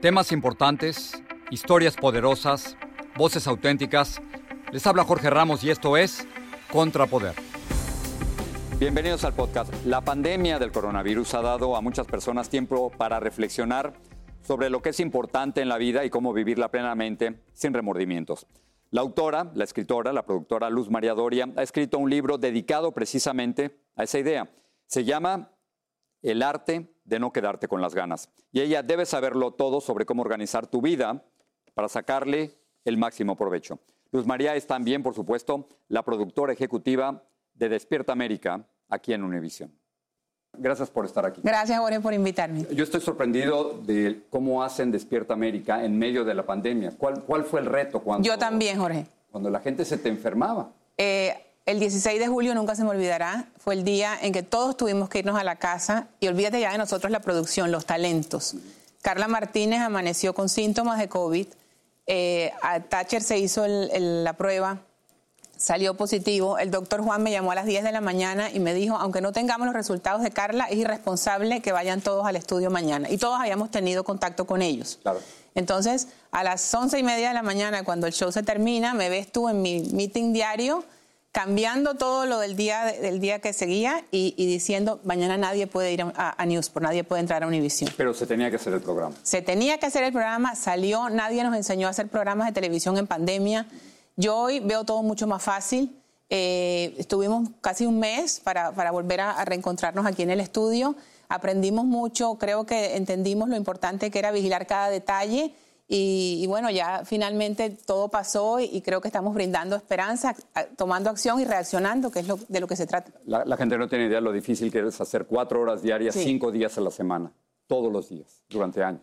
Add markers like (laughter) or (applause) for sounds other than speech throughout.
Temas importantes, historias poderosas, voces auténticas. Les habla Jorge Ramos y esto es Contrapoder. Bienvenidos al podcast. La pandemia del coronavirus ha dado a muchas personas tiempo para reflexionar sobre lo que es importante en la vida y cómo vivirla plenamente sin remordimientos. La autora, la escritora, la productora Luz María Doria ha escrito un libro dedicado precisamente a esa idea. Se llama El arte de no quedarte con las ganas. Y ella debe saberlo todo sobre cómo organizar tu vida para sacarle el máximo provecho. Luz María es también, por supuesto, la productora ejecutiva de Despierta América aquí en Univision. Gracias por estar aquí. Gracias, Jorge, por invitarme. Yo estoy sorprendido de cómo hacen Despierta América en medio de la pandemia. ¿Cuál, cuál fue el reto cuando... Yo también, Jorge. Cuando la gente se te enfermaba. Eh, el 16 de julio nunca se me olvidará, fue el día en que todos tuvimos que irnos a la casa y olvídate ya de nosotros la producción, los talentos. Carla Martínez amaneció con síntomas de COVID, eh, a Thatcher se hizo la prueba, salió positivo, el doctor Juan me llamó a las 10 de la mañana y me dijo, aunque no tengamos los resultados de Carla, es irresponsable que vayan todos al estudio mañana. Y todos habíamos tenido contacto con ellos. Entonces, a las once y media de la mañana, cuando el show se termina, me ves tú en mi meeting diario cambiando todo lo del día, del día que seguía y, diciendo, mañana nadie puede ir a, a Newsport, nadie puede entrar a Univision. Pero se tenía que hacer el programa. Se tenía que hacer el programa, salió, nadie nos enseñó a hacer programas de televisión en pandemia. Yo hoy veo todo mucho más fácil. Eh, estuvimos casi un mes para, para volver a, a reencontrarnos aquí en el estudio. Aprendimos mucho, creo que entendimos lo importante que era vigilar cada detalle y, bueno, ya finalmente todo pasó y, creo que estamos brindando esperanza, tomando acción y reaccionando, que es lo, de lo que se trata. La, gente no tiene idea de lo difícil que es hacer cuatro horas diarias, cinco días a la semana, todos los días, durante años.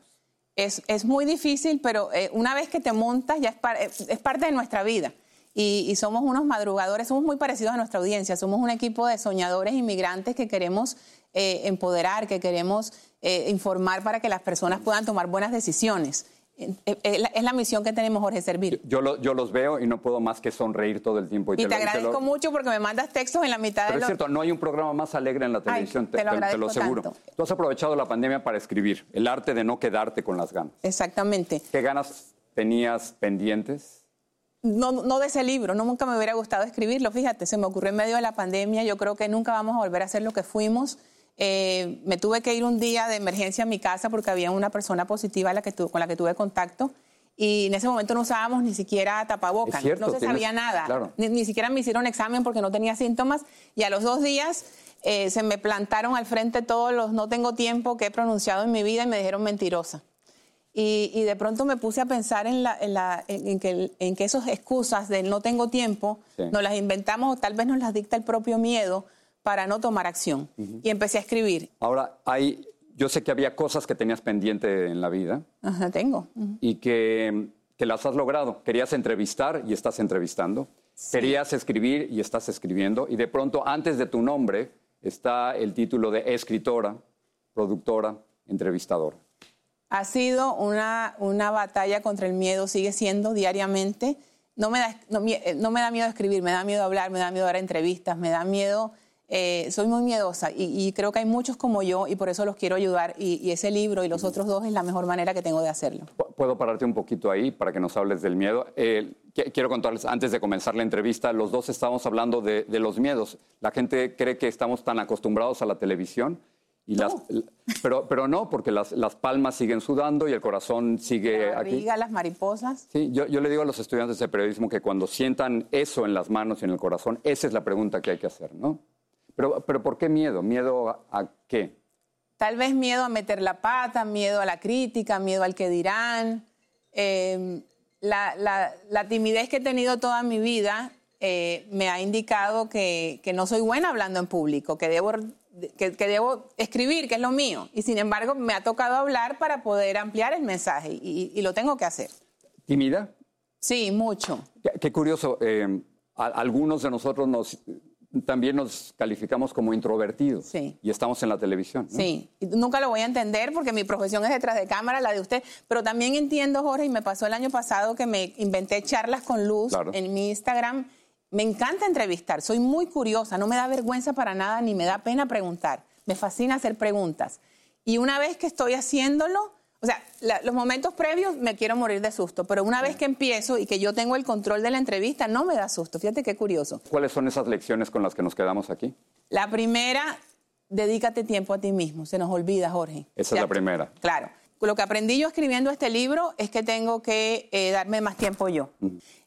Es, es muy difícil, pero eh, una vez que te montas ya es, es parte de nuestra vida. Y, somos unos madrugadores, somos muy parecidos a nuestra audiencia, somos un equipo de soñadores inmigrantes que queremos eh, empoderar, que queremos eh, informar para que las personas puedan tomar buenas decisiones. Eh, eh, es la misión que tenemos, Jorge, servir. Yo, yo, los veo y no puedo más que sonreír todo el tiempo. Y, te, agradezco mucho porque me mandas textos en la mitad Pero de es cierto, no hay un programa más alegre en la televisión, te, lo, te, lo aseguro. Tú has aprovechado la pandemia para escribir, el arte de no quedarte con las ganas. Exactamente. ¿Qué ganas tenías pendientes? No, no de ese libro, no nunca me hubiera gustado escribirlo, fíjate, se me ocurrió en medio de la pandemia, yo creo que nunca vamos a volver a hacer lo que fuimos. Eh, me tuve que ir un día de emergencia a mi casa porque había una persona positiva la que con la que tuve contacto y en ese momento no usábamos ni siquiera tapabocas, no se sabía nada, ni, siquiera me hicieron examen porque no tenía síntomas y a los dos días eh, se me plantaron al frente todos los no tengo tiempo que he pronunciado en mi vida y me dijeron mentirosa. Y, de pronto me puse a pensar en, la, en, la, en, que, en que esas excusas de no tengo tiempo nos las inventamos o tal vez nos las dicta el propio miedo para no tomar acción. Y empecé a escribir. Ahora, hay yo sé que había cosas que tenías pendiente en la vida. Ajá, tengo. Y que, que, las has logrado. Querías entrevistar y estás entrevistando. Querías escribir y estás escribiendo. Y de pronto, antes de tu nombre, está el título de escritora, productora, entrevistadora. Ha sido una, una batalla contra el miedo, sigue siendo diariamente. No me, da, no, no me da miedo escribir, me da miedo hablar, me da miedo dar entrevistas, me da miedo eh, soy muy miedosa y, creo que hay muchos como yo y por eso los quiero ayudar y, ese libro y los otros dos es la mejor manera que tengo de hacerlo. ¿Puedo pararte un poquito ahí para que nos hables del miedo? Eh, quiero contarles, antes de comenzar la entrevista, los dos estamos hablando de, los miedos. La gente cree que estamos tan acostumbrados a la televisión. Y las, pero, pero no, porque las, las, palmas siguen sudando y el corazón sigue la aquí. las mariposas. Sí, yo, yo, le digo a los estudiantes de periodismo que cuando sientan eso en las manos y en el corazón, esa es la pregunta que hay que hacer, ¿no? Pero, pero ¿por qué miedo? ¿Miedo a, qué? Tal vez miedo a meter la pata, miedo a la crítica, miedo al que dirán. Em, la, timidez que he tenido toda mi vida eh, me ha indicado que, que, no soy buena hablando en público, que debo, que, que, debo escribir, que es lo mío. Y sin embargo, me ha tocado hablar para poder ampliar el mensaje y, y lo tengo que hacer. ¿Tímida? Sí, mucho. Qué, qué curioso. Eh, a, algunos de nosotros nos también nos calificamos como introvertidos sí. y estamos en la televisión. ¿no? Sí, nunca lo voy a entender porque mi profesión es detrás de cámara, la de usted, pero también entiendo, Jorge, y me pasó el año pasado que me inventé charlas con luz Claro. en mi Instagram. Me encanta entrevistar, soy muy curiosa, no me da vergüenza para nada ni me da pena preguntar, me fascina hacer preguntas. Y una vez que estoy haciéndolo, o sea, la- los momentos previos me quiero morir de susto, pero una vez que empiezo y que yo tengo el control de la entrevista, no me da susto. Fíjate qué curioso. ¿Cuáles son esas lecciones con las que nos quedamos aquí? La primera, dedícate tiempo a ti mismo. Se nos olvida, Jorge. Esa es la primera. Claro. Lo que aprendí yo escribiendo este libro es que tengo que eh, darme más tiempo yo.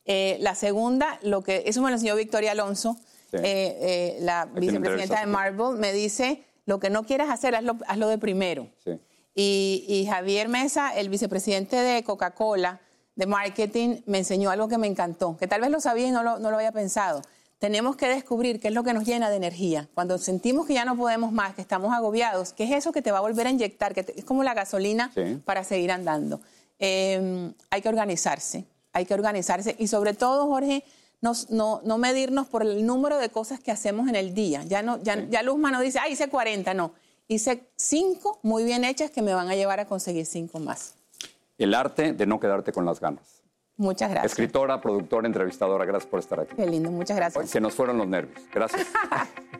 Eh, la segunda, lo que eso me lo enseñó Victoria Alonso, Sí. eh, la vicepresidenta de. Marvel, me dice, lo que no quieras hacer, hazlo, hazlo de primero. Sí. Y, y Javier Mesa, el vicepresidente de Coca-Cola, de marketing, me enseñó algo que me encantó, que tal vez lo sabía y no lo, no lo había pensado. Tenemos que descubrir qué es lo que nos llena de energía. Cuando sentimos que ya no podemos más, que estamos agobiados, qué es eso que te va a volver a inyectar, que te- es como la gasolina Sí. para seguir andando. Eh, hay que organizarse, hay que organizarse y sobre todo, Jorge, nos- no, no medirnos por el número de cosas que hacemos en el día. Ya, no, ya, ya Luzma no dice, ah, hice 40, no. Hice cinco muy bien hechas que me van a llevar a conseguir cinco más. El arte de no quedarte con las ganas. Muchas gracias. Escritora, productora, entrevistadora, gracias por estar aquí. Qué lindo, muchas gracias. Se nos fueron los nervios. Gracias. (laughs)